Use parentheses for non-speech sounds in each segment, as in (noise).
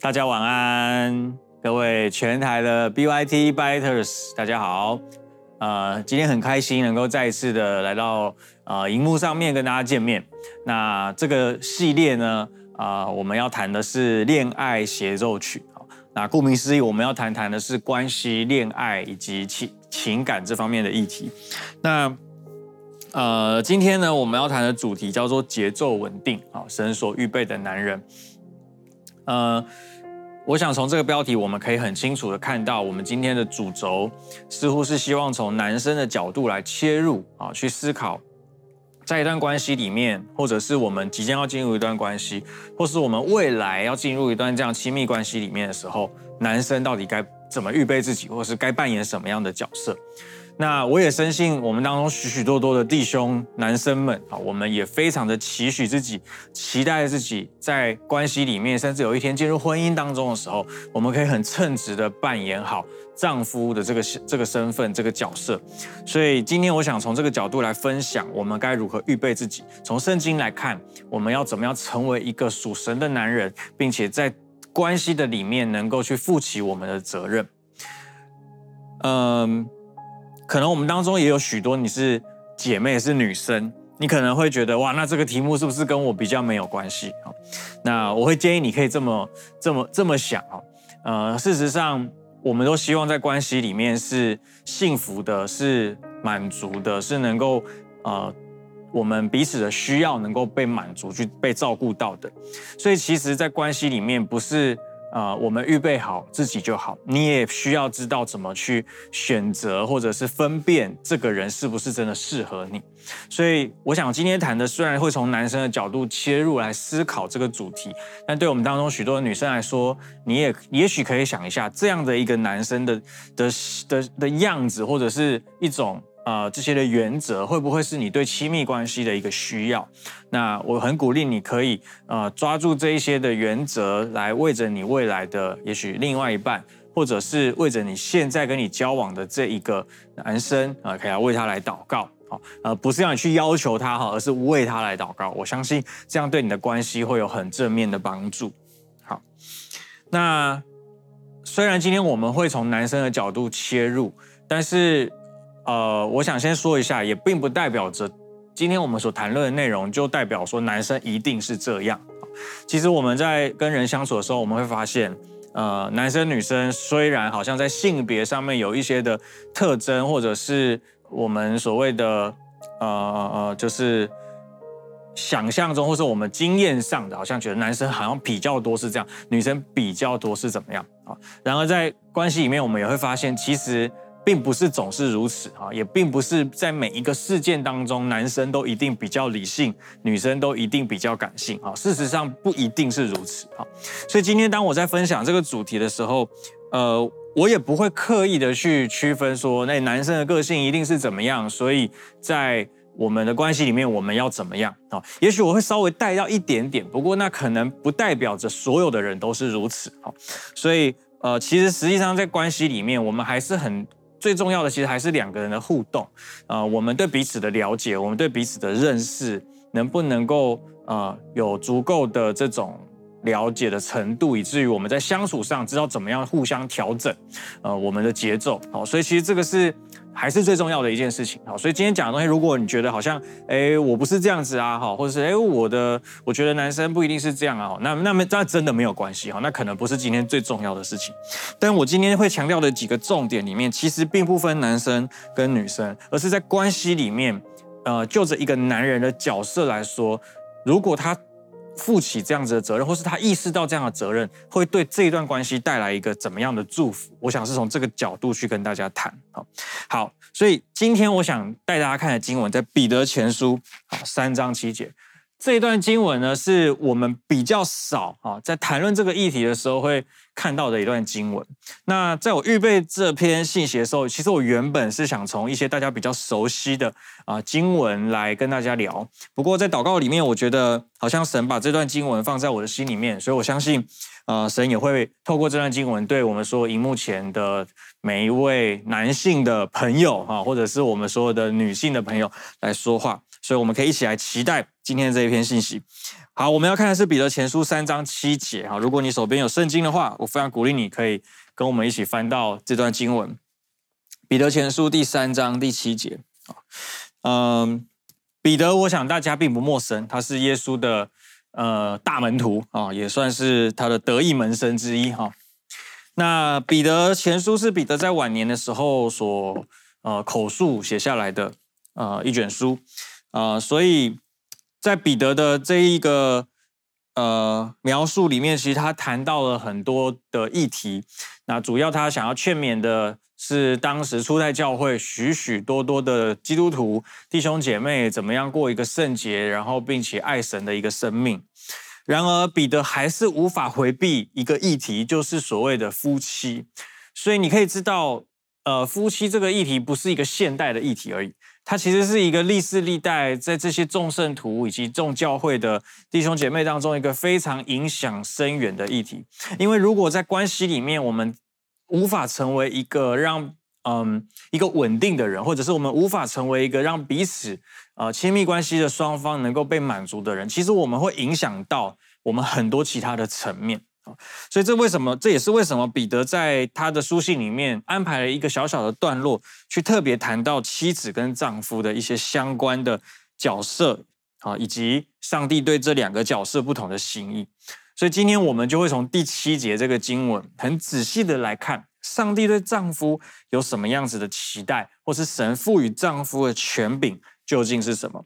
大家晚安，各位全台的 BYT Biters，大家好。呃，今天很开心能够再一次的来到呃荧幕上面跟大家见面。那这个系列呢，啊、我们要谈的是恋爱协奏曲。那顾名思义，我们要谈谈的是关系、恋爱以及情情感这方面的议题。那呃，今天呢，我们要谈的主题叫做节奏稳定啊，神所预备的男人。呃，我想从这个标题，我们可以很清楚的看到，我们今天的主轴似乎是希望从男生的角度来切入啊，去思考，在一段关系里面，或者是我们即将要进入一段关系，或是我们未来要进入一段这样亲密关系里面的时候，男生到底该怎么预备自己，或是该扮演什么样的角色？那我也深信，我们当中许许多多的弟兄、男生们啊，我们也非常的期许自己，期待自己在关系里面，甚至有一天进入婚姻当中的时候，我们可以很称职的扮演好丈夫的这个这个身份、这个角色。所以今天我想从这个角度来分享，我们该如何预备自己。从圣经来看，我们要怎么样成为一个属神的男人，并且在关系的里面能够去负起我们的责任。嗯。可能我们当中也有许多你是姐妹是女生，你可能会觉得哇，那这个题目是不是跟我比较没有关系？那我会建议你可以这么这么这么想啊。呃，事实上，我们都希望在关系里面是幸福的，是满足的，是能够呃我们彼此的需要能够被满足，去被照顾到的。所以，其实，在关系里面不是。啊、我们预备好自己就好。你也需要知道怎么去选择，或者是分辨这个人是不是真的适合你。所以，我想今天谈的虽然会从男生的角度切入来思考这个主题，但对我们当中许多女生来说，你也也许可以想一下，这样的一个男生的的的的样子，或者是一种。呃，这些的原则会不会是你对亲密关系的一个需要？那我很鼓励你可以呃抓住这一些的原则，来为着你未来的也许另外一半，或者是为着你现在跟你交往的这一个男生啊、可以来为他来祷告。好，呃，不是让你去要求他哈，而是为他来祷告。我相信这样对你的关系会有很正面的帮助。好，那虽然今天我们会从男生的角度切入，但是。呃，我想先说一下，也并不代表着今天我们所谈论的内容就代表说男生一定是这样。其实我们在跟人相处的时候，我们会发现，呃，男生女生虽然好像在性别上面有一些的特征，或者是我们所谓的呃呃，就是想象中或是我们经验上的，好像觉得男生好像比较多是这样，女生比较多是怎么样啊？然而在关系里面，我们也会发现，其实。并不是总是如此啊，也并不是在每一个事件当中，男生都一定比较理性，女生都一定比较感性啊。事实上不一定是如此啊。所以今天当我在分享这个主题的时候，呃，我也不会刻意的去区分说，那男生的个性一定是怎么样，所以在我们的关系里面我们要怎么样啊？也许我会稍微带到一点点，不过那可能不代表着所有的人都是如此啊。所以呃，其实实际上在关系里面，我们还是很。最重要的其实还是两个人的互动，啊、呃，我们对彼此的了解，我们对彼此的认识，能不能够呃有足够的这种了解的程度，以至于我们在相处上知道怎么样互相调整，呃，我们的节奏。好，所以其实这个是还是最重要的一件事情。好，所以今天讲的东西，如果你觉得好像，哎，我不是这样子啊，哈，或者是哎，我的我觉得男生不一定是这样啊，那那么那真的没有关系哈，那可能不是今天最重要的事情。但我今天会强调的几个重点里面，其实并不分男生跟女生，而是在关系里面，呃，就着一个男人的角色来说，如果他。负起这样子的责任，或是他意识到这样的责任会对这一段关系带来一个怎么样的祝福？我想是从这个角度去跟大家谈。好，好，所以今天我想带大家看的经文在彼得前书，好，三章七节。这一段经文呢，是我们比较少啊，在谈论这个议题的时候会看到的一段经文。那在我预备这篇信息的时候，其实我原本是想从一些大家比较熟悉的啊经文来跟大家聊。不过在祷告里面，我觉得好像神把这段经文放在我的心里面，所以我相信，呃，神也会透过这段经文对我们说，荧幕前的每一位男性的朋友啊，或者是我们所有的女性的朋友来说话。所以我们可以一起来期待今天这一篇信息。好，我们要看的是彼得前书三章七节哈。如果你手边有圣经的话，我非常鼓励你可以跟我们一起翻到这段经文。彼得前书第三章第七节嗯，彼得，我想大家并不陌生，他是耶稣的呃大门徒啊，也算是他的得意门生之一哈。那彼得前书是彼得在晚年的时候所呃口述写下来的呃一卷书啊，所以。在彼得的这一个呃描述里面，其实他谈到了很多的议题。那主要他想要劝勉的是，当时初代教会许许多多的基督徒弟兄姐妹怎么样过一个圣洁，然后并且爱神的一个生命。然而，彼得还是无法回避一个议题，就是所谓的夫妻。所以你可以知道，呃，夫妻这个议题不是一个现代的议题而已。它其实是一个历世历代在这些众圣徒以及众教会的弟兄姐妹当中一个非常影响深远的议题。因为如果在关系里面，我们无法成为一个让嗯一个稳定的人，或者是我们无法成为一个让彼此呃亲密关系的双方能够被满足的人，其实我们会影响到我们很多其他的层面。所以这为什么？这也是为什么彼得在他的书信里面安排了一个小小的段落，去特别谈到妻子跟丈夫的一些相关的角色啊，以及上帝对这两个角色不同的心意。所以今天我们就会从第七节这个经文，很仔细的来看，上帝对丈夫有什么样子的期待，或是神赋予丈夫的权柄究竟是什么？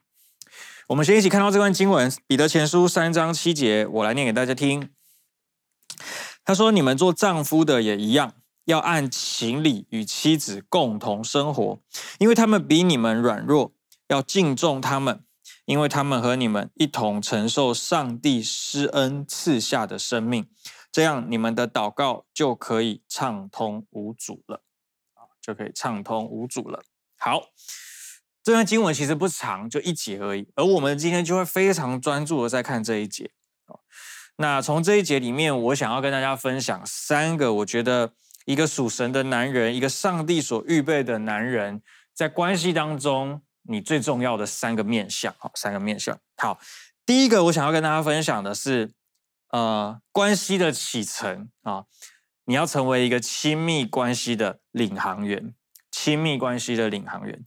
我们先一起看到这段经文，彼得前书三章七节，我来念给大家听。他说：“你们做丈夫的也一样，要按情理与妻子共同生活，因为他们比你们软弱，要敬重他们，因为他们和你们一同承受上帝施恩赐下的生命，这样你们的祷告就可以畅通无阻了，啊，就可以畅通无阻了。好，这段经文其实不长，就一节而已，而我们今天就会非常专注的在看这一节。”那从这一节里面，我想要跟大家分享三个，我觉得一个属神的男人，一个上帝所预备的男人，在关系当中你最重要的三个面向。好，三个面向。好，第一个我想要跟大家分享的是，呃，关系的启程啊，你要成为一个亲密关系的领航员，亲密关系的领航员，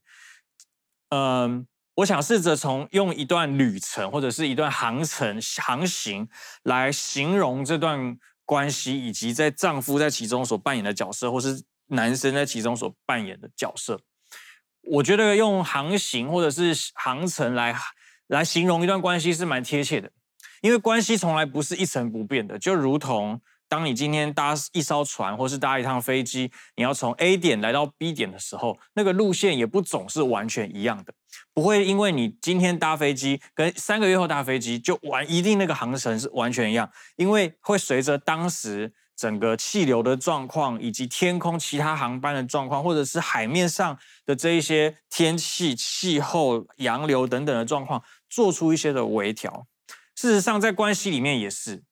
嗯、我想试着从用一段旅程或者是一段航程航行来形容这段关系，以及在丈夫在其中所扮演的角色，或是男生在其中所扮演的角色。我觉得用航行或者是航程来来形容一段关系是蛮贴切的，因为关系从来不是一成不变的，就如同。当你今天搭一艘船，或是搭一趟飞机，你要从 A 点来到 B 点的时候，那个路线也不总是完全一样的。不会因为你今天搭飞机跟三个月后搭飞机就完一定那个航程是完全一样，因为会随着当时整个气流的状况，以及天空其他航班的状况，或者是海面上的这一些天气、气候、洋流等等的状况，做出一些的微调。事实上，在关系里面也是。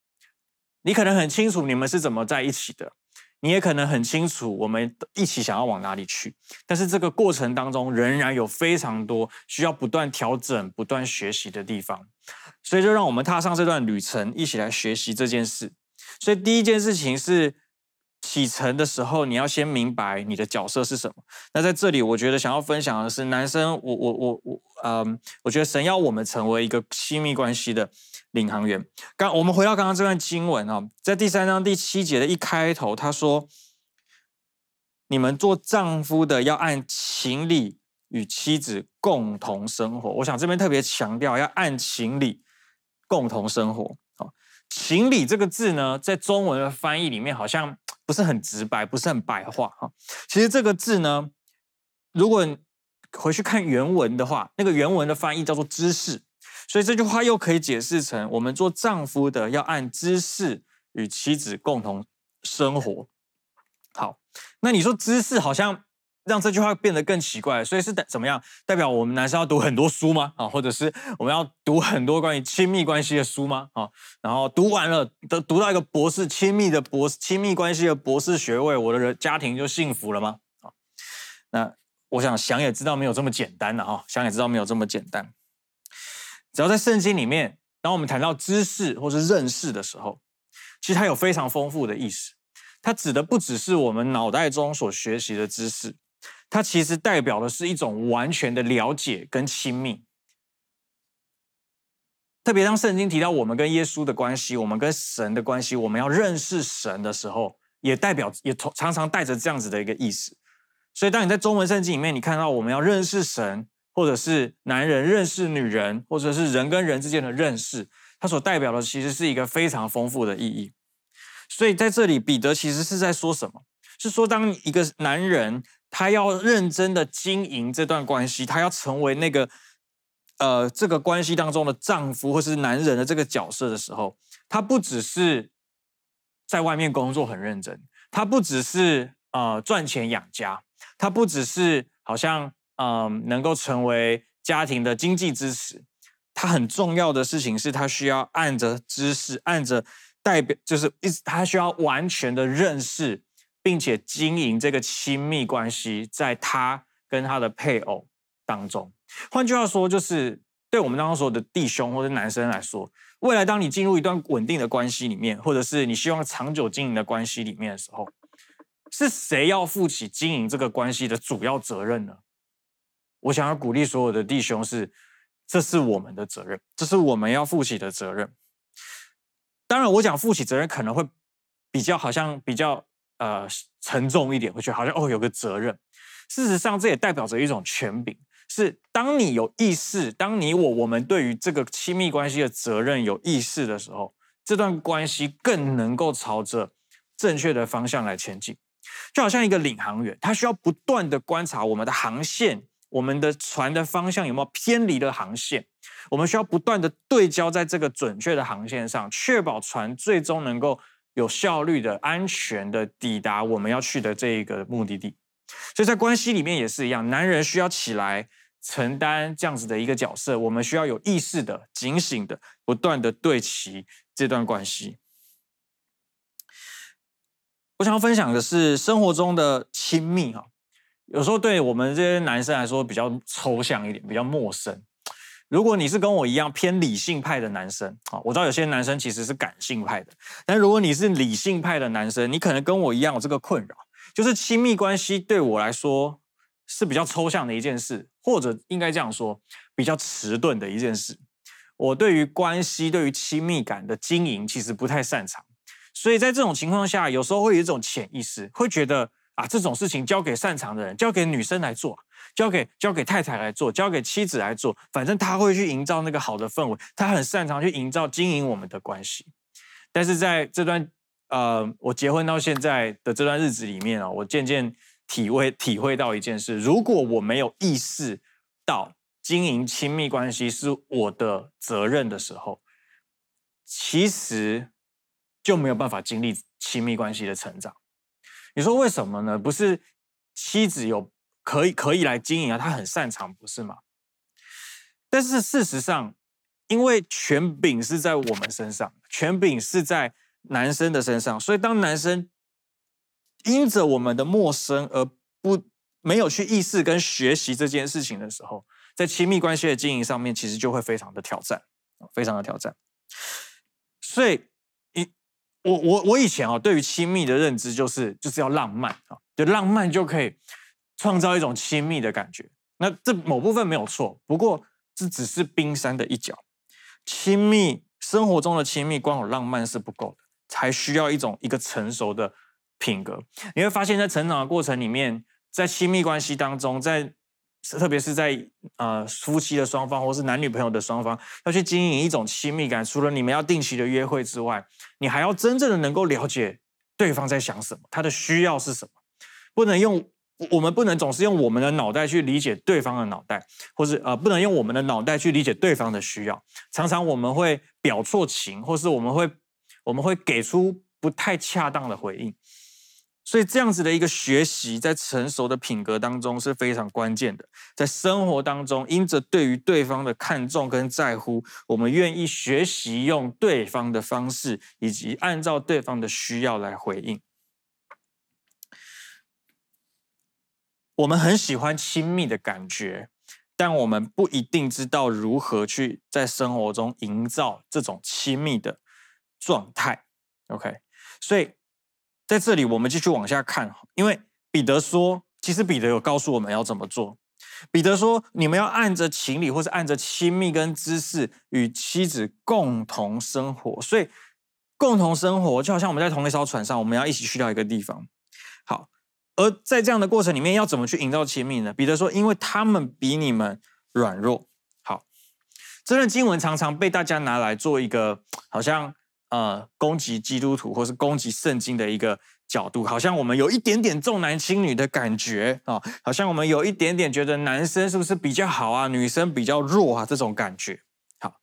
你可能很清楚你们是怎么在一起的，你也可能很清楚我们一起想要往哪里去，但是这个过程当中仍然有非常多需要不断调整、不断学习的地方，所以就让我们踏上这段旅程，一起来学习这件事。所以第一件事情是启程的时候，你要先明白你的角色是什么。那在这里，我觉得想要分享的是，男生，我我我我，嗯，我觉得神要我们成为一个亲密关系的。领航员，刚我们回到刚刚这段经文啊，在第三章第七节的一开头，他说：“你们做丈夫的要按情理与妻子共同生活。”我想这边特别强调要按情理共同生活。哦，情理这个字呢，在中文的翻译里面好像不是很直白，不是很白话哈。其实这个字呢，如果回去看原文的话，那个原文的翻译叫做知识。所以这句话又可以解释成：我们做丈夫的要按知识与妻子共同生活。好，那你说知识好像让这句话变得更奇怪，所以是怎么样？代表我们男生要读很多书吗？啊，或者是我们要读很多关于亲密关系的书吗？啊，然后读完了，都读到一个博士亲密的博士亲密关系的博士学位，我的人家庭就幸福了吗？啊，那我想想也知道没有这么简单的哈，想也知道没有这么简单。只要在圣经里面，当我们谈到知识或是认识的时候，其实它有非常丰富的意思。它指的不只是我们脑袋中所学习的知识，它其实代表的是一种完全的了解跟亲密。特别当圣经提到我们跟耶稣的关系，我们跟神的关系，我们要认识神的时候，也代表也常常带着这样子的一个意思。所以，当你在中文圣经里面，你看到我们要认识神，或者是男人认识女人，或者是人跟人之间的认识，它所代表的其实是一个非常丰富的意义。所以，在这里，彼得其实是在说什么？是说，当一个男人他要认真的经营这段关系，他要成为那个。呃，这个关系当中的丈夫或是男人的这个角色的时候，他不只是在外面工作很认真，他不只是呃赚钱养家，他不只是好像嗯、能够成为家庭的经济支持，他很重要的事情是他需要按着知识，按着代表，就是一直他需要完全的认识，并且经营这个亲密关系，在他跟他的配偶当中。换句话说，就是对我们当中所有的弟兄或者男生来说，未来当你进入一段稳定的关系里面，或者是你希望长久经营的关系里面的时候，是谁要负起经营这个关系的主要责任呢？我想要鼓励所有的弟兄是，这是我们的责任，这是我们要负起的责任。当然，我讲负起责任可能会比较好像比较呃沉重一点，会觉得好像哦有个责任。事实上，这也代表着一种权柄。是当你有意识，当你我我们对于这个亲密关系的责任有意识的时候，这段关系更能够朝着正确的方向来前进。就好像一个领航员，他需要不断的观察我们的航线，我们的船的方向有没有偏离了航线。我们需要不断的对焦在这个准确的航线上，确保船最终能够有效率的、安全的抵达我们要去的这一个目的地。所以在关系里面也是一样，男人需要起来。承担这样子的一个角色，我们需要有意识的、警醒的、不断的对齐这段关系。我想要分享的是生活中的亲密哈，有时候对我们这些男生来说比较抽象一点，比较陌生。如果你是跟我一样偏理性派的男生啊，我知道有些男生其实是感性派的，但如果你是理性派的男生，你可能跟我一样有这个困扰，就是亲密关系对我来说。是比较抽象的一件事，或者应该这样说，比较迟钝的一件事。我对于关系、对于亲密感的经营，其实不太擅长。所以在这种情况下，有时候会有一种潜意识，会觉得啊，这种事情交给擅长的人，交给女生来做，交给交给太太来做，交给妻子来做，反正他会去营造那个好的氛围，他很擅长去营造经营我们的关系。但是在这段呃，我结婚到现在的这段日子里面啊，我渐渐。体会体会到一件事：如果我没有意识到经营亲密关系是我的责任的时候，其实就没有办法经历亲密关系的成长。你说为什么呢？不是妻子有可以可以来经营啊，她很擅长，不是吗？但是事实上，因为权柄是在我们身上，权柄是在男生的身上，所以当男生。因着我们的陌生而不没有去意识跟学习这件事情的时候，在亲密关系的经营上面，其实就会非常的挑战，非常的挑战。所以，我我我以前啊，对于亲密的认知就是就是要浪漫啊，就浪漫就可以创造一种亲密的感觉。那这某部分没有错，不过这只是冰山的一角。亲密生活中的亲密，光有浪漫是不够的，才需要一种一个成熟的。品格，你会发现在成长的过程里面，在亲密关系当中，在特别是在呃夫妻的双方或是男女朋友的双方，要去经营一种亲密感。除了你们要定期的约会之外，你还要真正的能够了解对方在想什么，他的需要是什么。不能用我们不能总是用我们的脑袋去理解对方的脑袋，或是呃不能用我们的脑袋去理解对方的需要。常常我们会表错情，或是我们会我们会给出不太恰当的回应。所以，这样子的一个学习，在成熟的品格当中是非常关键的。在生活当中，因着对于对方的看重跟在乎，我们愿意学习用对方的方式，以及按照对方的需要来回应。我们很喜欢亲密的感觉，但我们不一定知道如何去在生活中营造这种亲密的状态。OK，所以在这里我们继续往下看，因为彼得说，其实彼得有告诉我们要怎么做。彼得说：“你们要按着情理，或是按着亲密跟知识，与妻子共同生活。所以，共同生活就好像我们在同一艘船上，我们要一起去到一个地方。好，而在这样的过程里面，要怎么去营造亲密呢？彼得说：因为他们比你们软弱。好，这段经文常常被大家拿来做一个好像呃攻击基督徒，或是攻击圣经的一个。”角度好像我们有一点点重男轻女的感觉啊，好像我们有一点点觉得男生是不是比较好啊，女生比较弱啊这种感觉。好，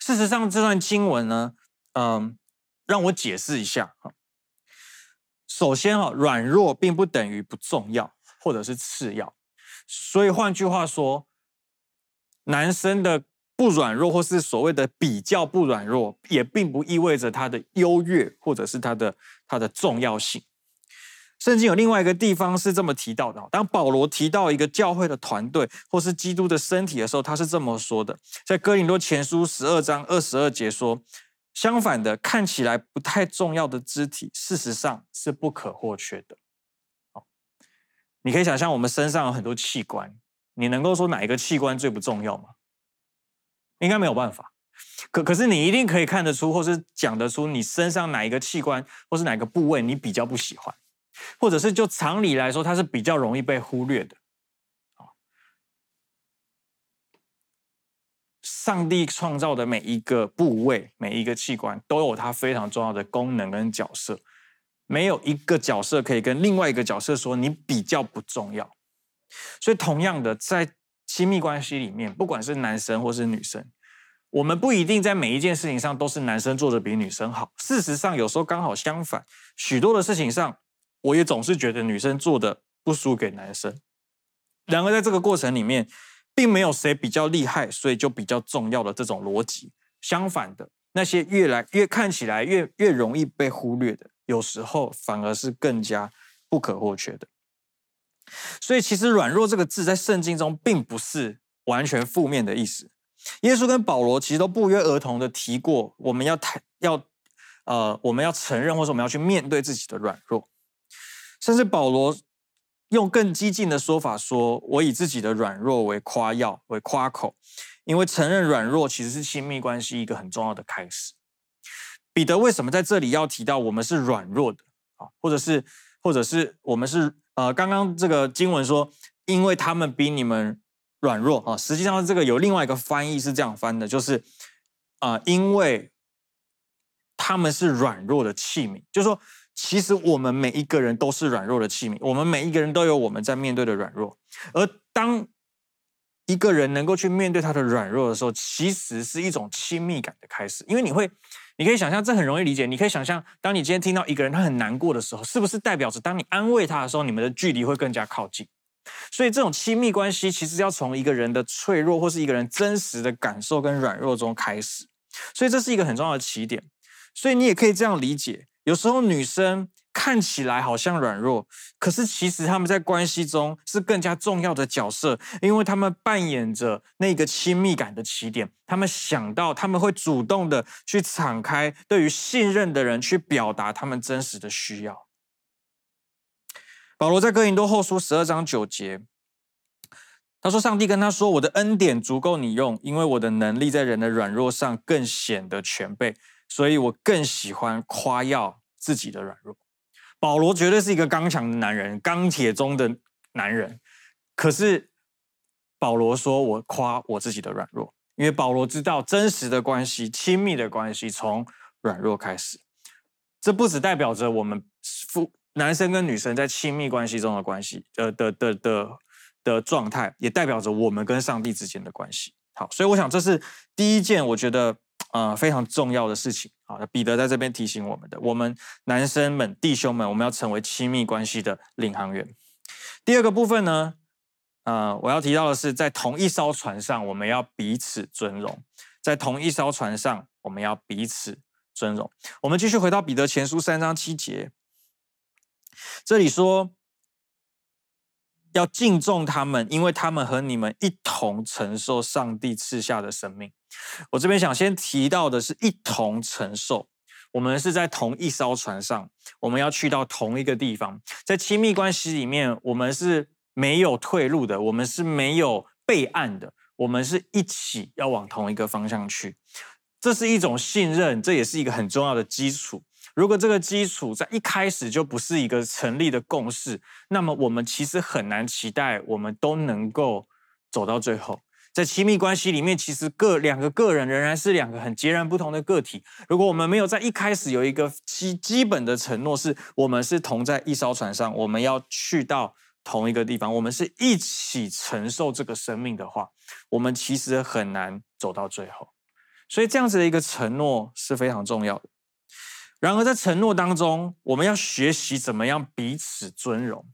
事实上这段经文呢，嗯，让我解释一下啊。首先啊，软弱并不等于不重要或者是次要，所以换句话说，男生的不软弱或是所谓的比较不软弱，也并不意味着它的优越或者是它的。它的重要性，圣经有另外一个地方是这么提到的。当保罗提到一个教会的团队或是基督的身体的时候，他是这么说的：在哥林多前书十二章二十二节说，相反的，看起来不太重要的肢体，事实上是不可或缺的。你可以想象我们身上有很多器官，你能够说哪一个器官最不重要吗？应该没有办法。可可是你一定可以看得出，或是讲得出你身上哪一个器官，或是哪个部位你比较不喜欢，或者是就常理来说，它是比较容易被忽略的。上帝创造的每一个部位、每一个器官都有它非常重要的功能跟角色，没有一个角色可以跟另外一个角色说你比较不重要。所以同样的，在亲密关系里面，不管是男生或是女生。我们不一定在每一件事情上都是男生做的比女生好，事实上有时候刚好相反，许多的事情上，我也总是觉得女生做的不输给男生。然而在这个过程里面，并没有谁比较厉害，所以就比较重要的这种逻辑。相反的，那些越来越看起来越越容易被忽略的，有时候反而是更加不可或缺的。所以其实“软弱”这个字在圣经中并不是完全负面的意思。耶稣跟保罗其实都不约而同的提过，我们要谈要呃，我们要承认，或者我们要去面对自己的软弱。甚至保罗用更激进的说法说：“我以自己的软弱为夸耀，为夸口，因为承认软弱其实是亲密关系一个很重要的开始。”彼得为什么在这里要提到我们是软弱的啊？或者是或者是我们是呃，刚刚这个经文说，因为他们比你们。软弱啊，实际上这个有另外一个翻译是这样翻的，就是啊，因为他们是软弱的器皿，就是说，其实我们每一个人都是软弱的器皿，我们每一个人都有我们在面对的软弱，而当一个人能够去面对他的软弱的时候，其实是一种亲密感的开始，因为你会，你可以想象，这很容易理解，你可以想象，当你今天听到一个人他很难过的时候，是不是代表着当你安慰他的时候，你们的距离会更加靠近？所以，这种亲密关系其实要从一个人的脆弱或是一个人真实的感受跟软弱中开始。所以，这是一个很重要的起点。所以，你也可以这样理解：有时候女生看起来好像软弱，可是其实他们在关系中是更加重要的角色，因为他们扮演着那个亲密感的起点。他们想到，他们会主动的去敞开，对于信任的人去表达他们真实的需要。保罗在哥林多后书十二章九节，他说：“上帝跟他说，我的恩典足够你用，因为我的能力在人的软弱上更显得全备，所以我更喜欢夸耀自己的软弱。”保罗绝对是一个刚强的男人，钢铁中的男人。可是保罗说：“我夸我自己的软弱，因为保罗知道真实的关系、亲密的关系从软弱开始。这不只代表着我们夫。”男生跟女生在亲密关系中的关系，呃的的的的状态，也代表着我们跟上帝之间的关系。好，所以我想这是第一件我觉得呃非常重要的事情。好，彼得在这边提醒我们的，我们男生们、弟兄们，我们要成为亲密关系的领航员。第二个部分呢，呃，我要提到的是，在同一艘船上，我们要彼此尊荣；在同一艘船上，我们要彼此尊荣。我们继续回到彼得前书三章七节。这里说，要敬重他们，因为他们和你们一同承受上帝赐下的生命。我这边想先提到的是一同承受，我们是在同一艘船上，我们要去到同一个地方。在亲密关系里面，我们是没有退路的，我们是没有备案的，我们是一起要往同一个方向去。这是一种信任，这也是一个很重要的基础。如果这个基础在一开始就不是一个成立的共识，那么我们其实很难期待我们都能够走到最后。在亲密关系里面，其实个两个个人仍然是两个很截然不同的个体。如果我们没有在一开始有一个基基本的承诺，是我们是同在一艘船上，我们要去到同一个地方，我们是一起承受这个生命的话，我们其实很难走到最后。所以这样子的一个承诺是非常重要的。然而，在承诺当中，我们要学习怎么样彼此尊荣，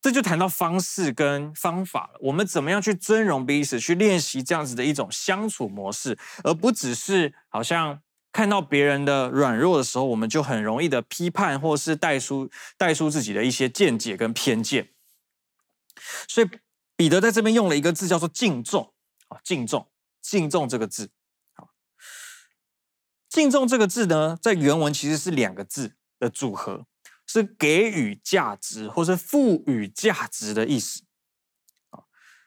这就谈到方式跟方法了。我们怎么样去尊荣彼此，去练习这样子的一种相处模式，而不只是好像看到别人的软弱的时候，我们就很容易的批判，或是带出带出自己的一些见解跟偏见。所以，彼得在这边用了一个字叫做敬重啊，敬重，敬重这个字。敬重这个字呢，在原文其实是两个字的组合，是给予价值或是赋予价值的意思。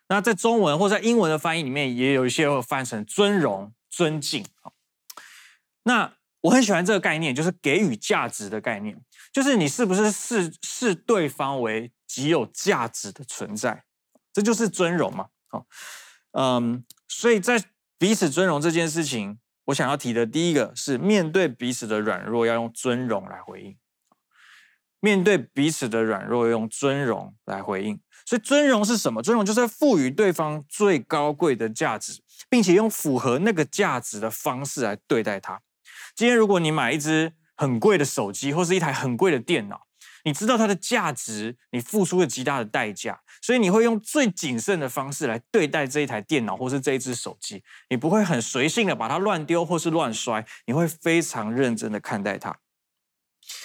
那在中文或在英文的翻译里面，也有一些会翻成尊荣、尊敬。那我很喜欢这个概念，就是给予价值的概念，就是你是不是视视对方为极有价值的存在，这就是尊荣嘛。好，嗯，所以在彼此尊荣这件事情。我想要提的第一个是，面对彼此的软弱，要用尊荣来回应；面对彼此的软弱，要用尊荣来回应。所以，尊荣是什么？尊荣就是赋予对方最高贵的价值，并且用符合那个价值的方式来对待他。今天，如果你买一支很贵的手机，或是一台很贵的电脑，你知道它的价值，你付出了极大的代价，所以你会用最谨慎的方式来对待这一台电脑或是这一只手机，你不会很随性的把它乱丢或是乱摔，你会非常认真的看待它。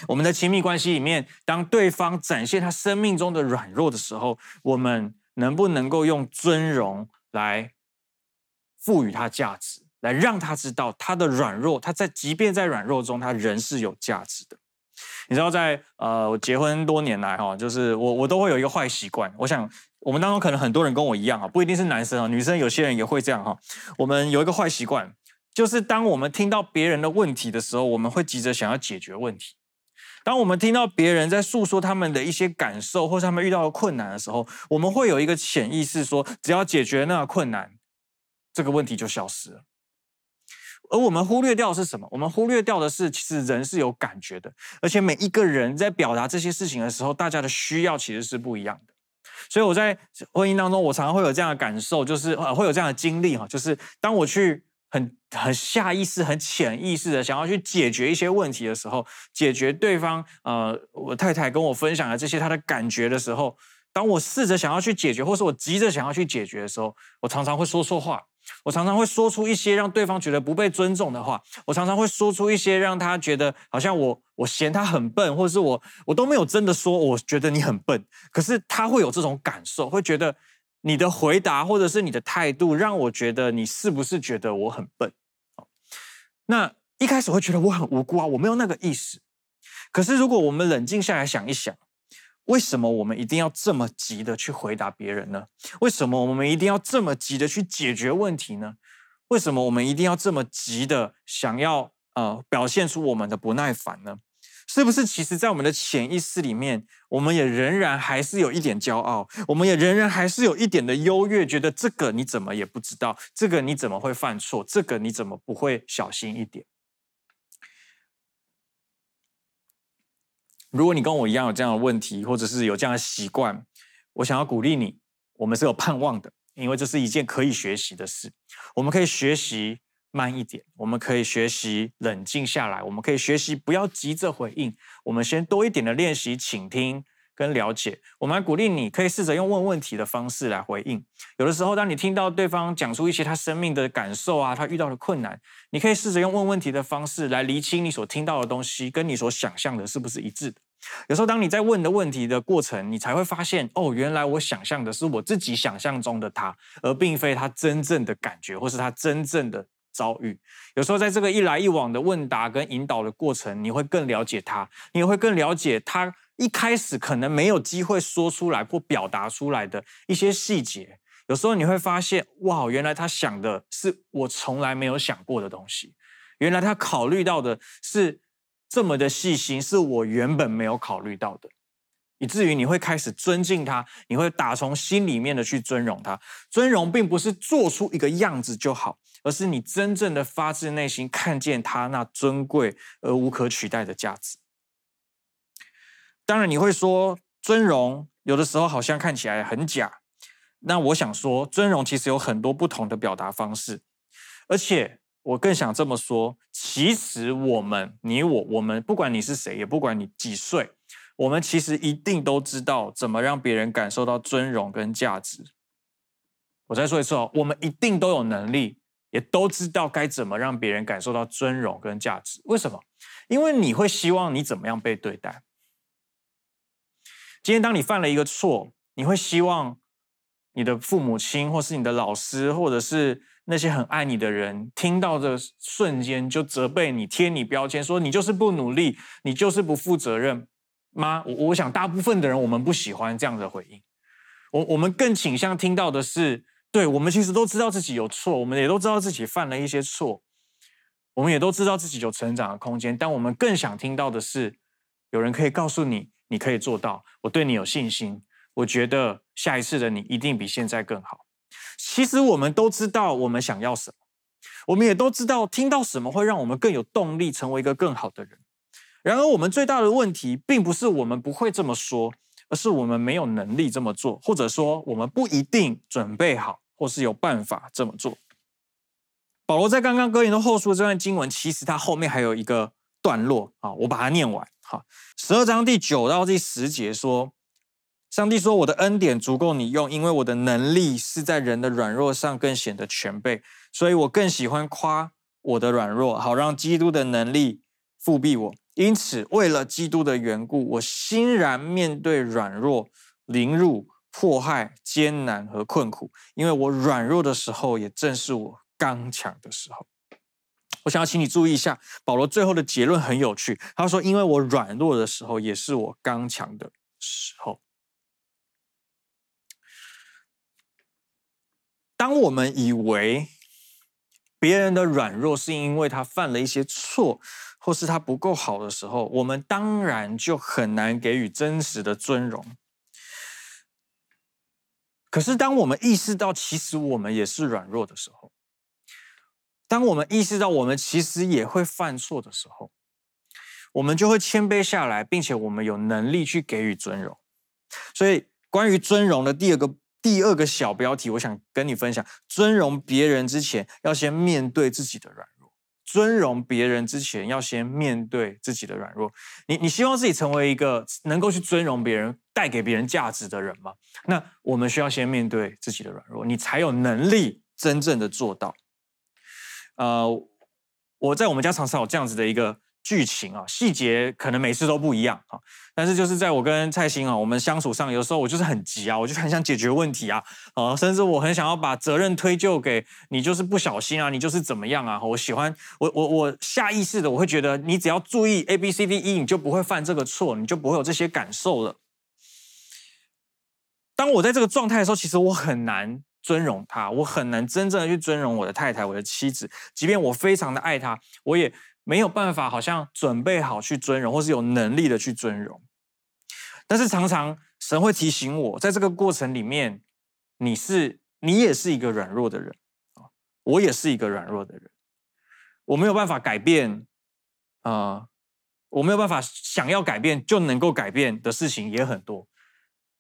我们的亲密关系里面，当对方展现他生命中的软弱的时候，我们能不能够用尊荣来赋予他价值，来让他知道他的软弱，他在即便在软弱中，他仍是有价值的。你知道在，呃，我结婚多年来哈，就是我我都会有一个坏习惯。我想我们当中可能很多人跟我一样啊，不一定是男生啊，女生有些人也会这样哈。我们有一个坏习惯，就是当我们听到别人的问题的时候，我们会急着想要解决问题。当我们听到别人在诉说他们的一些感受，或是他们遇到的困难的时候，我们会有一个潜意识说，只要解决那个困难，这个问题就消失了。而我们忽略掉的是什么？我们忽略掉的是，其实人是有感觉的，而且每一个人在表达这些事情的时候，大家的需要其实是不一样的。所以我在婚姻当中，我常常会有这样的感受，就是呃，会有这样的经历哈，就是当我去很很下意识、很潜意识的想要去解决一些问题的时候，解决对方呃，我太太跟我分享的这些她的感觉的时候，当我试着想要去解决，或是我急着想要去解决的时候，我常常会说错话。我常常会说出一些让对方觉得不被尊重的话，我常常会说出一些让他觉得好像我我嫌他很笨，或者是我我都没有真的说我觉得你很笨，可是他会有这种感受，会觉得你的回答或者是你的态度让我觉得你是不是觉得我很笨？那一开始会觉得我很无辜啊，我没有那个意思。可是如果我们冷静下来想一想。为什么我们一定要这么急的去回答别人呢？为什么我们一定要这么急的去解决问题呢？为什么我们一定要这么急的想要呃表现出我们的不耐烦呢？是不是其实，在我们的潜意识里面，我们也仍然还是有一点骄傲，我们也仍然还是有一点的优越，觉得这个你怎么也不知道，这个你怎么会犯错，这个你怎么不会小心一点？如果你跟我一样有这样的问题，或者是有这样的习惯，我想要鼓励你，我们是有盼望的，因为这是一件可以学习的事。我们可以学习慢一点，我们可以学习冷静下来，我们可以学习不要急着回应，我们先多一点的练习倾听。跟了解，我们来鼓励你，可以试着用问问题的方式来回应。有的时候，当你听到对方讲出一些他生命的感受啊，他遇到的困难，你可以试着用问问题的方式来厘清你所听到的东西跟你所想象的是不是一致的。有时候，当你在问的问题的过程，你才会发现，哦，原来我想象的是我自己想象中的他，而并非他真正的感觉，或是他真正的遭遇。有时候，在这个一来一往的问答跟引导的过程，你会更了解他，你会更了解他一开始可能没有机会说出来或表达出来的一些细节。有时候，你会发现，哇，原来他想的是我从来没有想过的东西，原来他考虑到的是。这么的细心，是我原本没有考虑到的，以至于你会开始尊敬他，你会打从心里面的去尊荣他。尊荣并不是做出一个样子就好，而是你真正的发自内心看见他那尊贵而无可取代的价值。当然，你会说尊荣有的时候好像看起来很假。那我想说，尊荣其实有很多不同的表达方式，而且。我更想这么说，其实我们，你我，我们不管你是谁，也不管你几岁，我们其实一定都知道怎么让别人感受到尊荣跟价值。我再说一次哦，我们一定都有能力，也都知道该怎么让别人感受到尊荣跟价值。为什么？因为你会希望你怎么样被对待。今天当你犯了一个错，你会希望你的父母亲，或是你的老师，或者是那些很爱你的人，听到的瞬间就责备你，贴你标签，说你就是不努力，你就是不负责任吗？我我想大部分的人，我们不喜欢这样的回应。我我们更倾向听到的是，对，我们其实都知道自己有错，我们也都知道自己犯了一些错，我们也都知道自己有成长的空间，但我们更想听到的是，有人可以告诉你，你可以做到，我对你有信心，我觉得下一次的你一定比现在更好。其实我们都知道我们想要什么，我们也都知道听到什么会让我们更有动力成为一个更好的人。然而，我们最大的问题并不是我们不会这么说，而是我们没有能力这么做，或者说我们不一定准备好，或是有办法这么做。保罗在刚刚哥林多后书这段经文，其实他后面还有一个段落啊，我把它念完。好，十二章第九到第十节说。上帝说：“我的恩典足够你用，因为我的能力是在人的软弱上更显得全备，所以我更喜欢夸我的软弱，好让基督的能力覆庇我。因此，为了基督的缘故，我欣然面对软弱、凌辱、迫害、艰难和困苦，因为我软弱的时候，也正是我刚强的时候。”我想要请你注意一下，保罗最后的结论很有趣，他说：“因为我软弱的时候，也是我刚强的时候。”当我们以为别人的软弱是因为他犯了一些错，或是他不够好的时候，我们当然就很难给予真实的尊荣。可是，当我们意识到其实我们也是软弱的时候，当我们意识到我们其实也会犯错的时候，我们就会谦卑下来，并且我们有能力去给予尊荣。所以，关于尊荣的第二个。第二个小标题，我想跟你分享：尊荣别人之前，要先面对自己的软弱；尊荣别人之前，要先面对自己的软弱。你你希望自己成为一个能够去尊荣别人、带给别人价值的人吗？那我们需要先面对自己的软弱，你才有能力真正的做到。呃，我在我们家常常有这样子的一个。剧情啊，细节可能每次都不一样啊，但是就是在我跟蔡心啊，我们相处上，有时候我就是很急啊，我就很想解决问题啊，啊，甚至我很想要把责任推就给你，就是不小心啊，你就是怎么样啊？我喜欢我我我下意识的我会觉得，你只要注意 A B C D E，你就不会犯这个错，你就不会有这些感受了。当我在这个状态的时候，其实我很难尊荣他，我很难真正的去尊荣我的太太，我的妻子，即便我非常的爱她，我也。没有办法，好像准备好去尊荣，或是有能力的去尊荣。但是常常神会提醒我，在这个过程里面，你是你也是一个软弱的人啊，我也是一个软弱的人。我没有办法改变啊，我没有办法想要改变就能够改变的事情也很多。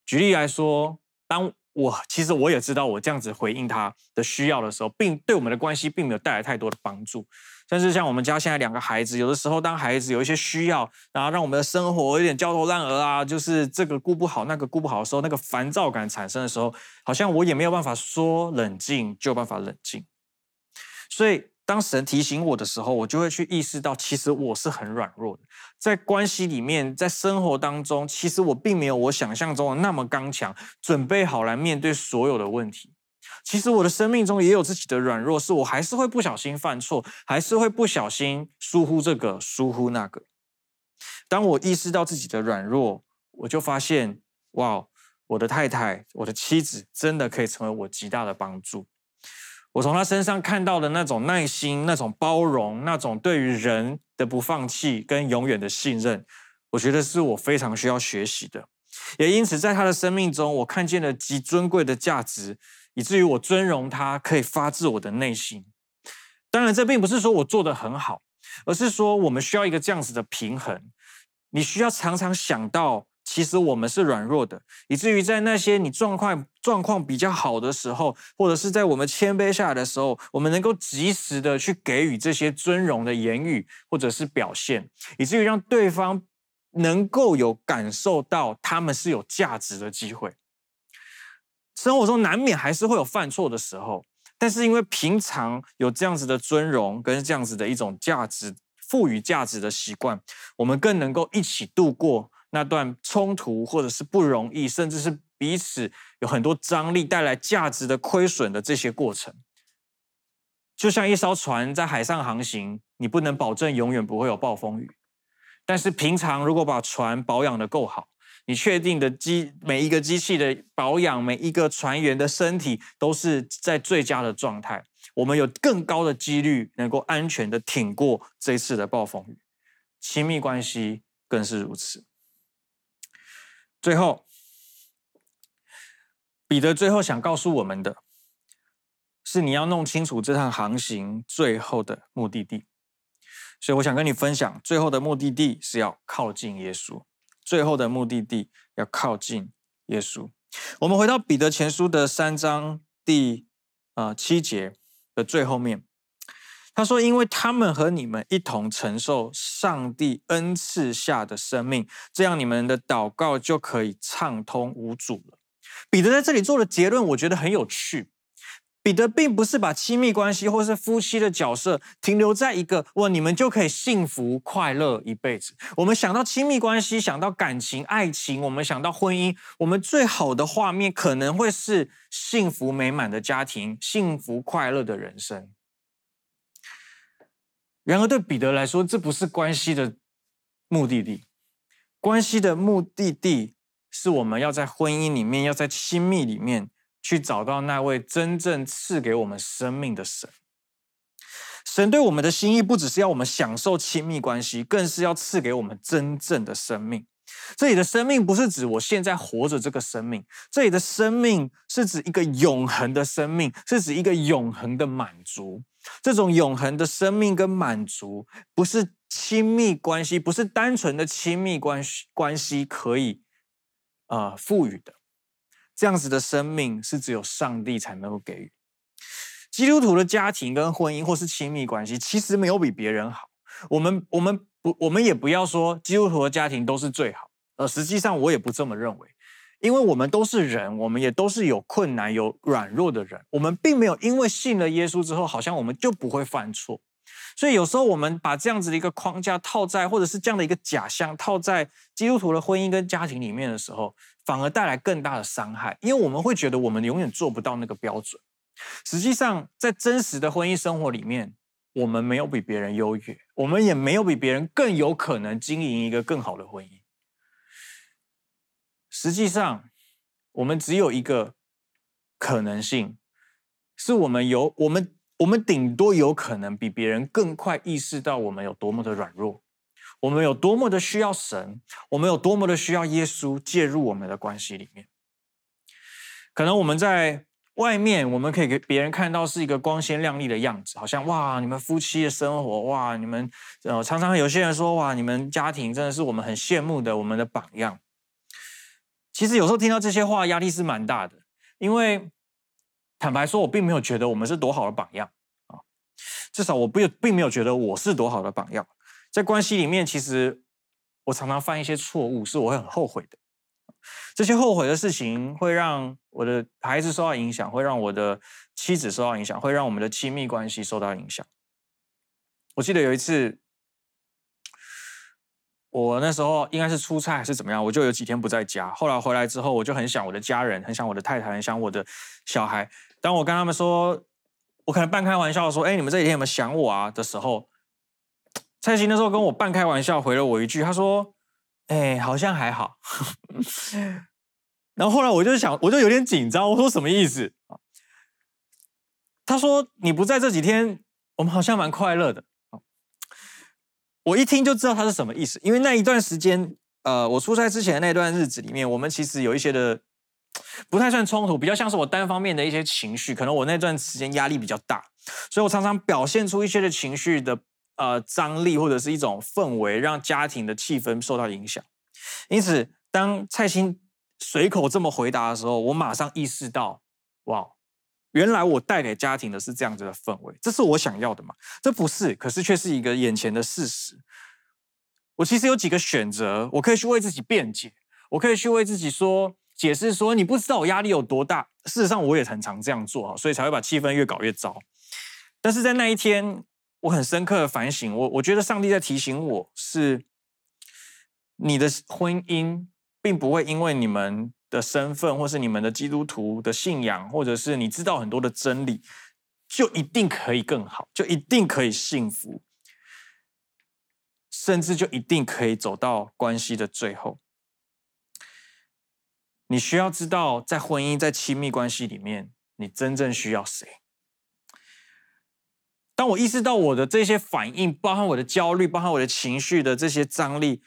举例来说，当我其实我也知道，我这样子回应他的需要的时候，并对我们的关系并没有带来太多的帮助。甚至像我们家现在两个孩子，有的时候当孩子有一些需要，然后让我们的生活有点焦头烂额啊，就是这个顾不好，那个顾不好的时候，那个烦躁感产生的时候，好像我也没有办法说冷静就有办法冷静。所以当神提醒我的时候，我就会去意识到，其实我是很软弱的，在关系里面，在生活当中，其实我并没有我想象中的那么刚强，准备好来面对所有的问题。其实我的生命中也有自己的软弱，是我还是会不小心犯错，还是会不小心疏忽这个，疏忽那个。当我意识到自己的软弱，我就发现，哇，我的太太，我的妻子，真的可以成为我极大的帮助。我从她身上看到的那种耐心、那种包容、那种对于人的不放弃跟永远的信任，我觉得是我非常需要学习的。也因此，在她的生命中，我看见了极尊贵的价值，以至于我尊荣他，可以发自我的内心。当然，这并不是说我做得很好，而是说我们需要一个这样子的平衡。你需要常常想到。其实我们是软弱的，以至于在那些你状况状况比较好的时候，或者是在我们谦卑下来的时候，我们能够及时的去给予这些尊荣的言语或者是表现，以至于让对方能够有感受到他们是有价值的机会。生活中难免还是会有犯错的时候，但是因为平常有这样子的尊荣跟这样子的一种价值赋予价值的习惯，我们更能够一起度过。那段冲突，或者是不容易，甚至是彼此有很多张力，带来价值的亏损的这些过程，就像一艘船在海上航行，你不能保证永远不会有暴风雨，但是平常如果把船保养的够好，你确定的机每一个机器的保养，每一个船员的身体都是在最佳的状态，我们有更高的几率能够安全的挺过这次的暴风雨，亲密关系更是如此。最后，彼得最后想告诉我们的，是你要弄清楚这趟航行最后的目的地。所以，我想跟你分享，最后的目的地是要靠近耶稣。最后的目的地要靠近耶稣。我们回到彼得前书的三章第呃七节的最后面。他说：“因为他们和你们一同承受上帝恩赐下的生命，这样你们的祷告就可以畅通无阻了。”彼得在这里做的结论，我觉得很有趣。彼得并不是把亲密关系或是夫妻的角色停留在一个“哇，你们就可以幸福快乐一辈子”。我们想到亲密关系，想到感情、爱情，我们想到婚姻，我们最好的画面可能会是幸福美满的家庭，幸福快乐的人生。然而，对彼得来说，这不是关系的目的地。关系的目的地是我们要在婚姻里面，要在亲密里面去找到那位真正赐给我们生命的神。神对我们的心意，不只是要我们享受亲密关系，更是要赐给我们真正的生命。这里的生命不是指我现在活着这个生命，这里的生命是指一个永恒的生命，是指一个永恒的满足。这种永恒的生命跟满足，不是亲密关系，不是单纯的亲密关系关系可以呃赋予的。这样子的生命是只有上帝才能够给予。基督徒的家庭跟婚姻或是亲密关系，其实没有比别人好。我们我们不我们也不要说基督徒的家庭都是最好，呃，实际上我也不这么认为。因为我们都是人，我们也都是有困难、有软弱的人。我们并没有因为信了耶稣之后，好像我们就不会犯错。所以有时候我们把这样子的一个框架套在，或者是这样的一个假象套在基督徒的婚姻跟家庭里面的时候，反而带来更大的伤害。因为我们会觉得我们永远做不到那个标准。实际上，在真实的婚姻生活里面，我们没有比别人优越，我们也没有比别人更有可能经营一个更好的婚姻。实际上，我们只有一个可能性，是我们有我们我们顶多有可能比别人更快意识到我们有多么的软弱，我们有多么的需要神，我们有多么的需要耶稣介入我们的关系里面。可能我们在外面，我们可以给别人看到是一个光鲜亮丽的样子，好像哇，你们夫妻的生活哇，你们呃，常常有些人说哇，你们家庭真的是我们很羡慕的，我们的榜样。其实有时候听到这些话，压力是蛮大的，因为坦白说，我并没有觉得我们是多好的榜样啊，至少我并并没有觉得我是多好的榜样。在关系里面，其实我常常犯一些错误，是我会很后悔的。这些后悔的事情会让我的孩子受到影响，会让我的妻子受到影响，会让我们的亲密关系受到影响。我记得有一次，我那时候应该是出差还是怎么样，我就有几天不在家。后来回来之后，我就很想我的家人，很想我的太太，很想我的小孩。当我跟他们说，我可能半开玩笑说：“哎，你们这几天有没有想我啊？”的时候，蔡琴那时候跟我半开玩笑回了我一句，他说：“哎，好像还好。(laughs) ”然后后来我就想，我就有点紧张，我说什么意思？他说：“你不在这几天，我们好像蛮快乐的。”我一听就知道他是什么意思，因为那一段时间，呃，我出差之前的那段日子里面，我们其实有一些的 (tsk) 不太算冲突，比较像是我单方面的一些情绪，可能我那段时间压力比较大，所以我常常表现出一些的情绪的呃张力或者是一种氛围，让家庭的气氛受到影响。因此，当蔡心随口这么回答的时候，我马上意识到，哇！原来我带给家庭的是这样子的氛围，这是我想要的吗？这不是，可是却是一个眼前的事实。我其实有几个选择，我可以去为自己辩解，我可以去为自己说解释，说你不知道我压力有多大。事实上，我也很常这样做啊，所以才会把气氛越搞越糟。但是在那一天，我很深刻的反省，我我觉得上帝在提醒我是，你的婚姻并不会因为你们。的身份，或是你们的基督徒的信仰，或者是你知道很多的真理，就一定可以更好，就一定可以幸福，甚至就一定可以走到关系的最后。你需要知道，在婚姻、在亲密关系里面，你真正需要谁？当我意识到我的这些反应，包含我的焦虑，包含我的情绪的这些张力。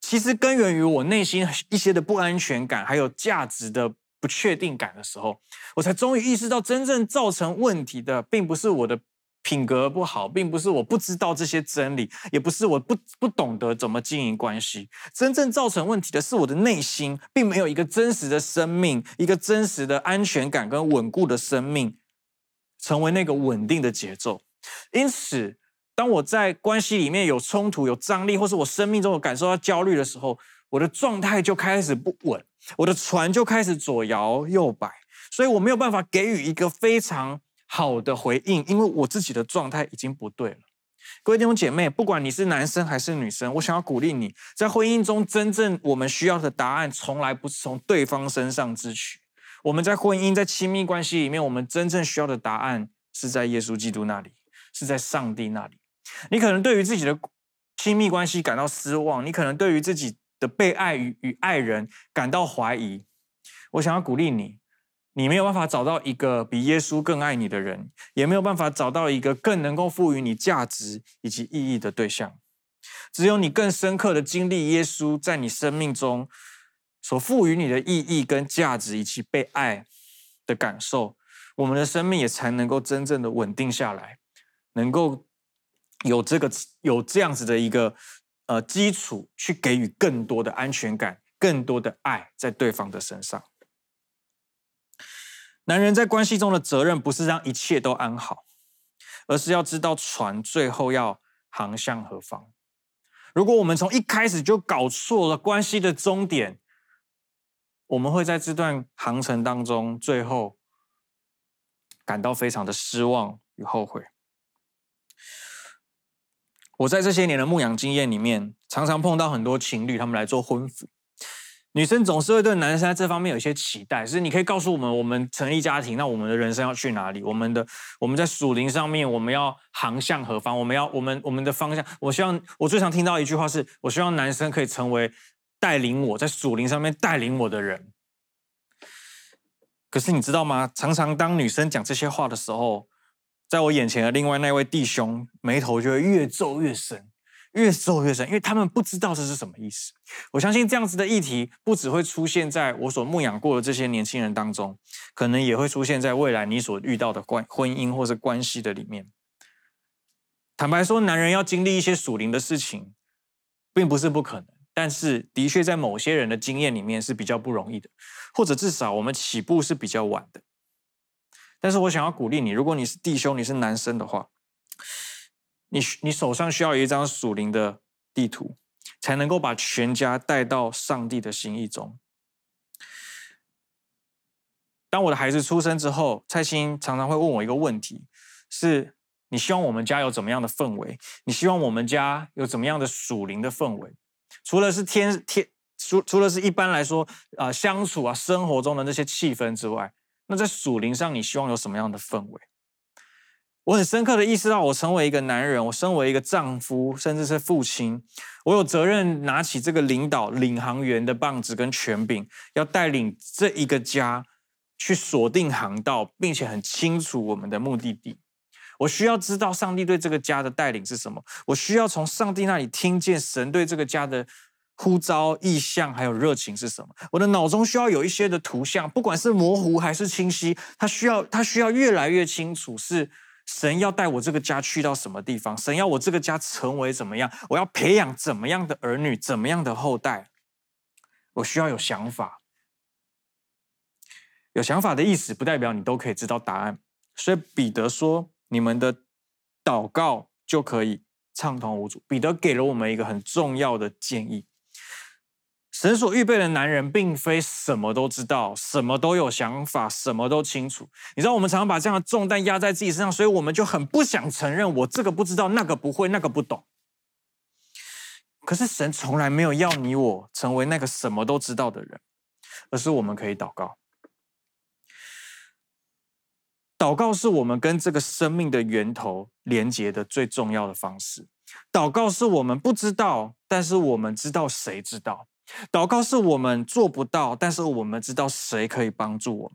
其实根源于我内心一些的不安全感，还有价值的不确定感的时候，我才终于意识到，真正造成问题的，并不是我的品格不好，并不是我不知道这些真理，也不是我不不懂得怎么经营关系。真正造成问题的是我的内心，并没有一个真实的生命，一个真实的安全感跟稳固的生命，成为那个稳定的节奏。因此。当我在关系里面有冲突、有张力，或是我生命中有感受到焦虑的时候，我的状态就开始不稳，我的船就开始左摇右摆，所以我没有办法给予一个非常好的回应，因为我自己的状态已经不对了。各位弟兄姐妹，不管你是男生还是女生，我想要鼓励你，在婚姻中真正我们需要的答案，从来不是从对方身上支取。我们在婚姻、在亲密关系里面，我们真正需要的答案是在耶稣基督那里，是在上帝那里。你可能对于自己的亲密关系感到失望，你可能对于自己的被爱与与爱人感到怀疑。我想要鼓励你，你没有办法找到一个比耶稣更爱你的人，也没有办法找到一个更能够赋予你价值以及意义的对象。只有你更深刻的经历耶稣在你生命中所赋予你的意义跟价值，以及被爱的感受，我们的生命也才能够真正的稳定下来，能够。有这个有这样子的一个呃基础，去给予更多的安全感，更多的爱在对方的身上。男人在关系中的责任不是让一切都安好，而是要知道船最后要航向何方。如果我们从一开始就搞错了关系的终点，我们会在这段航程当中最后感到非常的失望与后悔。我在这些年的牧养经验里面，常常碰到很多情侣，他们来做婚服。女生总是会对男生在这方面有一些期待，是你可以告诉我们，我们成立家庭，那我们的人生要去哪里？我们的我们在属灵上面，我们要航向何方？我们要我们我们的方向？我希望我最常听到一句话是，我希望男生可以成为带领我在属灵上面带领我的人。可是你知道吗？常常当女生讲这些话的时候，在我眼前的另外那位弟兄，眉头就会越皱越深，越皱越深，因为他们不知道这是什么意思。我相信这样子的议题，不只会出现在我所牧养过的这些年轻人当中，可能也会出现在未来你所遇到的关婚姻或是关系的里面。坦白说，男人要经历一些属灵的事情，并不是不可能，但是的确在某些人的经验里面是比较不容易的，或者至少我们起步是比较晚的。但是我想要鼓励你，如果你是弟兄，你是男生的话，你你手上需要有一张属灵的地图，才能够把全家带到上帝的心意中。当我的孩子出生之后，蔡欣常常会问我一个问题：是，你希望我们家有怎么样的氛围？你希望我们家有怎么样的属灵的氛围？除了是天天，除除了是一般来说啊、相处啊生活中的那些气氛之外，那在属灵上，你希望有什么样的氛围？我很深刻的意识到，我成为一个男人，我身为一个丈夫，甚至是父亲，我有责任拿起这个领导领航员的棒子跟权柄，要带领这一个家去锁定航道，并且很清楚我们的目的地。我需要知道上帝对这个家的带领是什么，我需要从上帝那里听见神对这个家的呼召、意向还有热情是什么。我的脑中需要有一些的图像，不管是模糊还是清晰，它需要它需要越来越清楚是。神要带我这个家去到什么地方？神要我这个家成为怎么样？我要培养怎么样的儿女？怎么样的后代？我需要有想法。有想法的意思不代表你都可以知道答案。所以彼得说：“你们的祷告就可以畅通无阻。”彼得给了我们一个很重要的建议。神所预备的男人，并非什么都知道，什么都有想法，什么都清楚。你知道，我们常常把这样的重担压在自己身上，所以我们就很不想承认我这个不知道，那个不会，那个不懂。可是神从来没有要你我成为那个什么都知道的人，而是我们可以祷告。祷告是我们跟这个生命的源头连接的最重要的方式。祷告是我们不知道，但是我们知道谁知道。祷告是我们做不到，但是我们知道谁可以帮助我们。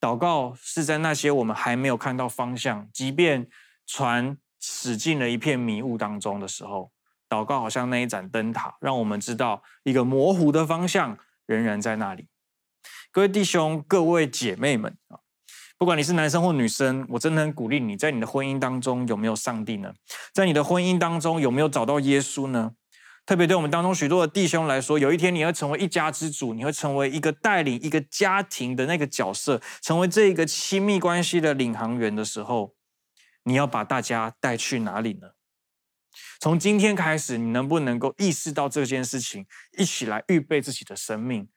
祷告是在那些我们还没有看到方向，即便船驶进了一片迷雾当中的时候，祷告好像那一盏灯塔，让我们知道一个模糊的方向仍然在那里。各位弟兄、各位姐妹们啊，不管你是男生或女生，我真的很鼓励你在你的婚姻当中有没有上帝呢？在你的婚姻当中有没有找到耶稣呢？特别对我们当中许多的弟兄来说，有一天你会成为一家之主，你会成为一个带领一个家庭的那个角色，成为这一个亲密关系的领航员的时候，你要把大家带去哪里呢？从今天开始，你能不能够意识到这件事情，一起来预备自己的生命？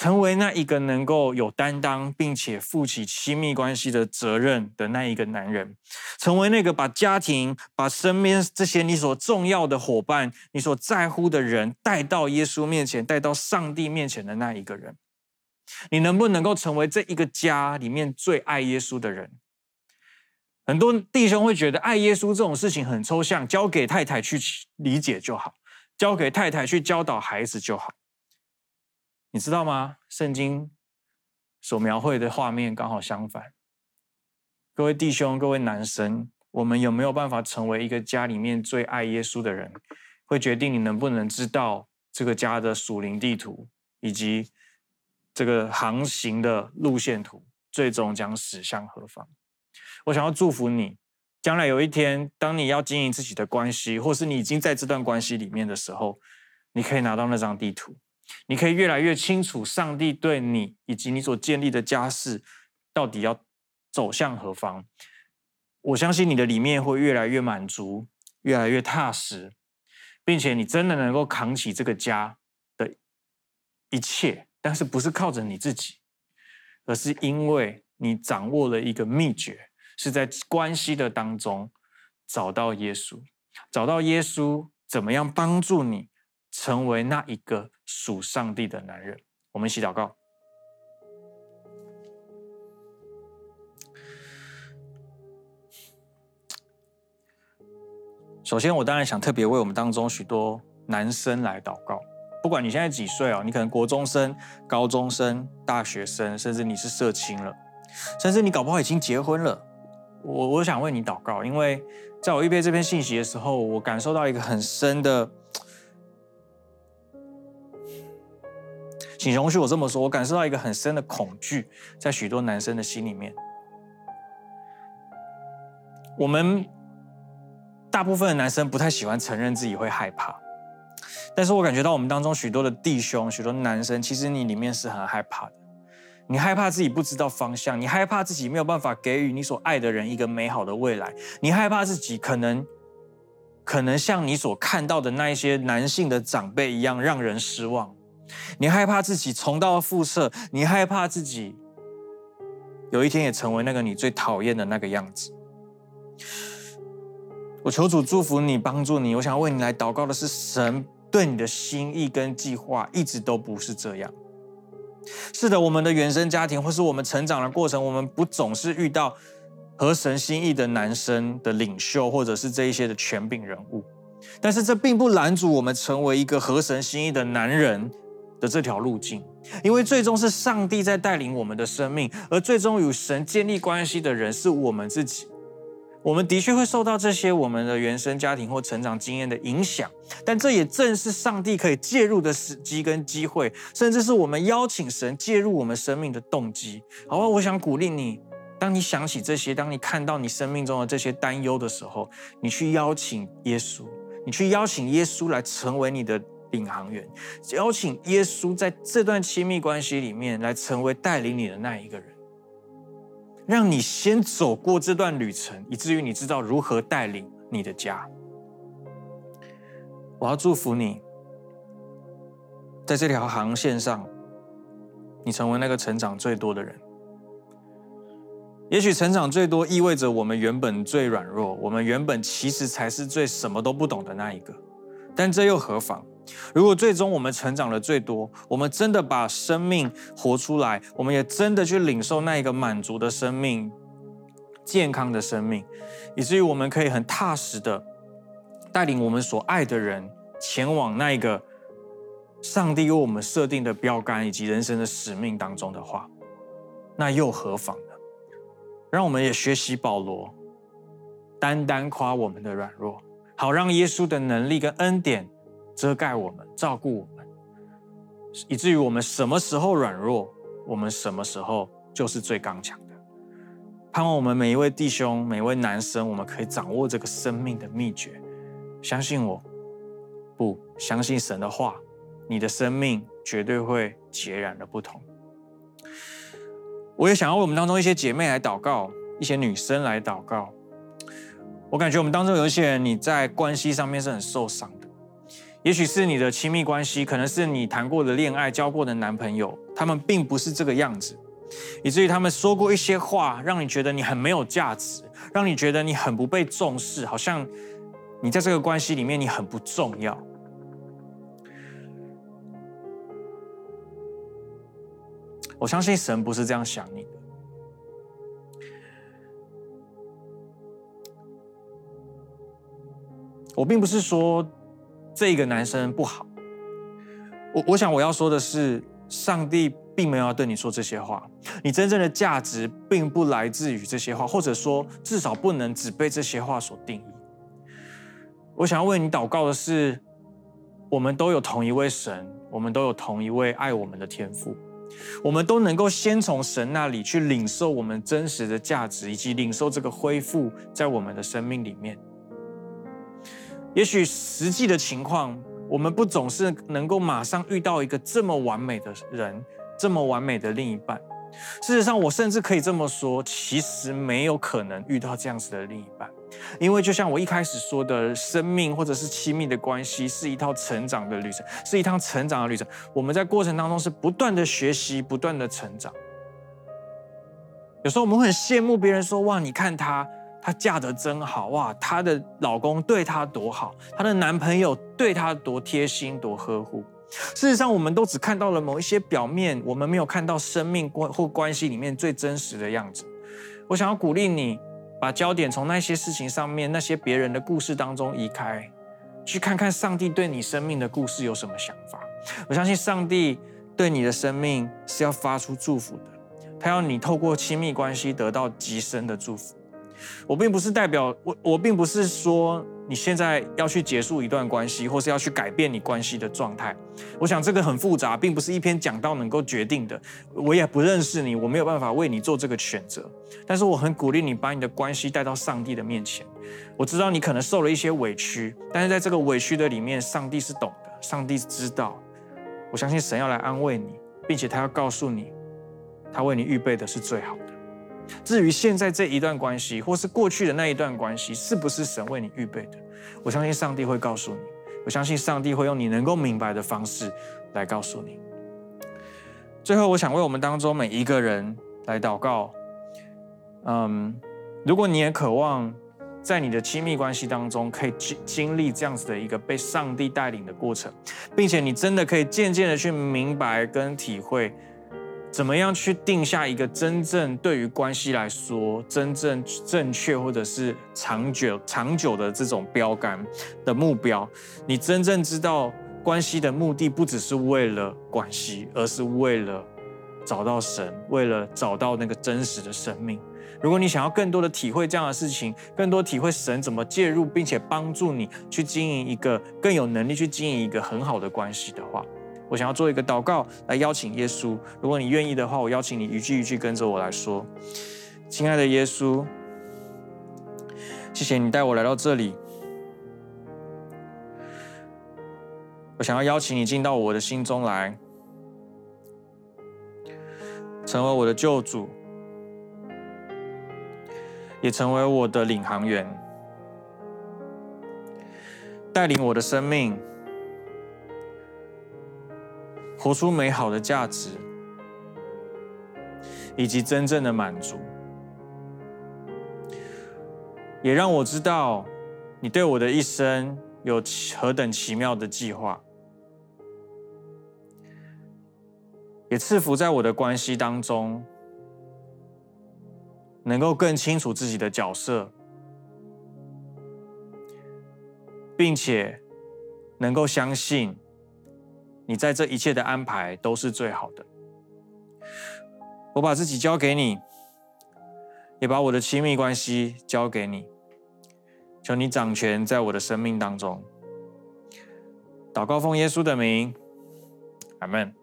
成为那一个能够有担当，并且负起亲密关系的责任的那一个男人，成为那个把家庭、把身边这些你所重要的伙伴、你所在乎的人带到耶稣面前、带到上帝面前的那一个人，你能不能够成为这一个家里面最爱耶稣的人？很多弟兄会觉得爱耶稣这种事情很抽象，交给太太去理解就好，交给太太去教导孩子就好。你知道吗？圣经所描绘的画面刚好相反。各位弟兄、各位男生，我们有没有办法成为一个家里面最爱耶稣的人？会决定你能不能知道这个家的属灵地图，以及这个航行的路线图，最终将驶向何方？我想要祝福你，将来有一天，当你要经营自己的关系，或是你已经在这段关系里面的时候，你可以拿到那张地图。你可以越来越清楚，上帝对你以及你所建立的家世到底要走向何方。我相信你的里面会越来越满足，越来越踏实，并且你真的能够扛起这个家的一切。但是不是靠着你自己，而是因为你掌握了一个秘诀，是在关系的当中找到耶稣，找到耶稣怎么样帮助你。成为那一个属上帝的男人，我们一起祷告。首先，我当然想特别为我们当中许多男生来祷告。不管你现在几岁哦，你可能国中生、高中生、大学生，甚至你是社青了，甚至你搞不好已经结婚了。我我想为你祷告，因为在我预备这篇信息的时候，我感受到一个很深的。请容许我这么说，我感受到一个很深的恐惧，在许多男生的心里面。我们大部分的男生不太喜欢承认自己会害怕，但是我感觉到我们当中许多的弟兄、许多男生，其实你里面是很害怕的。你害怕自己不知道方向，你害怕自己没有办法给予你所爱的人一个美好的未来，你害怕自己可能可能像你所看到的那一些男性的长辈一样让人失望。你害怕自己重蹈覆辙，你害怕自己有一天也成为那个你最讨厌的那个样子。我求主祝福你，帮助你。我想为你来祷告的是，神对你的心意跟计划一直都不是这样。是的，我们的原生家庭或是我们成长的过程，我们不总是遇到合神心意的男生的领袖，或者是这一些的权柄人物。但是这并不拦阻我们成为一个合神心意的男人的这条路径，因为最终是上帝在带领我们的生命，而最终与神建立关系的人是我们自己。我们的确会受到这些我们的原生家庭或成长经验的影响，但这也正是上帝可以介入的时机跟机会，甚至是我们邀请神介入我们生命的动机。好吧，我想鼓励你，当你想起这些，当你看到你生命中的这些担忧的时候，你去邀请耶稣，你去邀请耶稣来成为你的领航员，邀请耶稣在这段亲密关系里面来成为带领你的那一个人。让你先走过这段旅程，以至于你知道如何带领你的家。我要祝福你，在这条航线上，你成为那个成长最多的人。也许成长最多意味着我们原本最软弱，我们原本其实才是最什么都不懂的那一个，但这又何妨？如果最终我们成长的最多，我们真的把生命活出来，我们也真的去领受那一个满足的生命、健康的生命，以至于我们可以很踏实的带领我们所爱的人前往那一个上帝为我们设定的标杆以及人生的使命当中的话，那又何妨呢？让我们也学习保罗，单单夸我们的软弱，好让耶稣的能力跟恩典。遮盖我们，照顾我们，以至于我们什么时候软弱，我们什么时候就是最刚强的。盼望我们每一位弟兄、每一位男生，我们可以掌握这个生命的秘诀。相信我，不相信神的话，你的生命绝对会截然的不同。我也想要为我们当中一些姐妹来祷告，一些女生来祷告。我感觉我们当中有一些人，你在关系上面是很受伤。也许是你的亲密关系，可能是你谈过的恋爱、交过的男朋友，他们并不是这个样子，以至于他们说过一些话，让你觉得你很没有价值，让你觉得你很不被重视，好像你在这个关系里面你很不重要。我相信神不是这样想你的。我并不是说。这个男生不好，我我想我要说的是，上帝并没有要对你说这些话，你真正的价值并不来自于这些话，或者说至少不能只被这些话所定义。我想要为你祷告的是，我们都有同一位神，我们都有同一位爱我们的天父，我们都能够先从神那里去领受我们真实的价值，以及领受这个恢复在我们的生命里面。也许实际的情况，我们不总是能够马上遇到一个这么完美的人，这么完美的另一半。事实上，我甚至可以这么说，其实没有可能遇到这样子的另一半，因为就像我一开始说的，生命或者是亲密的关系是一套成长的旅程，是一趟成长的旅程。我们在过程当中是不断的学习，不断的成长。有时候我们会很羡慕别人说：“哇，你看他。”她嫁得真好哇！她的老公对她多好，她的男朋友对她多贴心、多呵护。事实上，我们都只看到了某一些表面，我们没有看到生命关或关系里面最真实的样子。我想要鼓励你，把焦点从那些事情上面、那些别人的故事当中移开，去看看上帝对你生命的故事有什么想法。我相信上帝对你的生命是要发出祝福的，他要你透过亲密关系得到极深的祝福。我并不是代表我，我并不是说你现在要去结束一段关系，或是要去改变你关系的状态。我想这个很复杂，并不是一篇讲道能够决定的。我也不认识你，我没有办法为你做这个选择。但是我很鼓励你把你的关系带到上帝的面前。我知道你可能受了一些委屈，但是在这个委屈的里面，上帝是懂的，上帝知道。我相信神要来安慰你，并且他要告诉你，他为你预备的是最好。至于现在这一段关系，或是过去的那一段关系，是不是神为你预备的？我相信上帝会告诉你，我相信上帝会用你能够明白的方式来告诉你。最后，我想为我们当中每一个人来祷告。嗯，如果你也渴望在你的亲密关系当中，可以经经历这样子的一个被上帝带领的过程，并且你真的可以渐渐的去明白跟体会，怎么样去定下一个真正对于关系来说真正正确或者是长久长久的这种标杆的目标，你真正知道关系的目的不只是为了关系，而是为了。找到神，为了找到那个真实的生命。如果你想要更多的体会这样的事情，更多体会神怎么介入，并且帮助你去经营一个更有能力去经营一个很好的关系的话，我想要做一个祷告来邀请耶稣。如果你愿意的话，我邀请你一句一句跟着我来说：“亲爱的耶稣，谢谢你带我来到这里。我想要邀请你进到我的心中来。”成为我的救主，也成为我的领航员，带领我的生命活出美好的价值，以及真正的满足，也让我知道你对我的一生有何等奇妙的计划。也赐福在我的关系当中，能够更清楚自己的角色，并且能够相信你在这一切的安排都是最好的。我把自己交给你，也把我的亲密关系交给你，求你掌权在我的生命当中。祷告奉耶稣的名，阿门。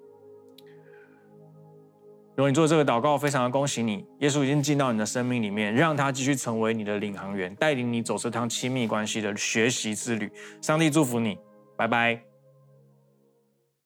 如果你做这个祷告，非常的恭喜你，耶稣已经进到你的生命里面，让他继续成为你的领航员，带领你走这趟亲密关系的学习之旅。上帝祝福你，拜拜。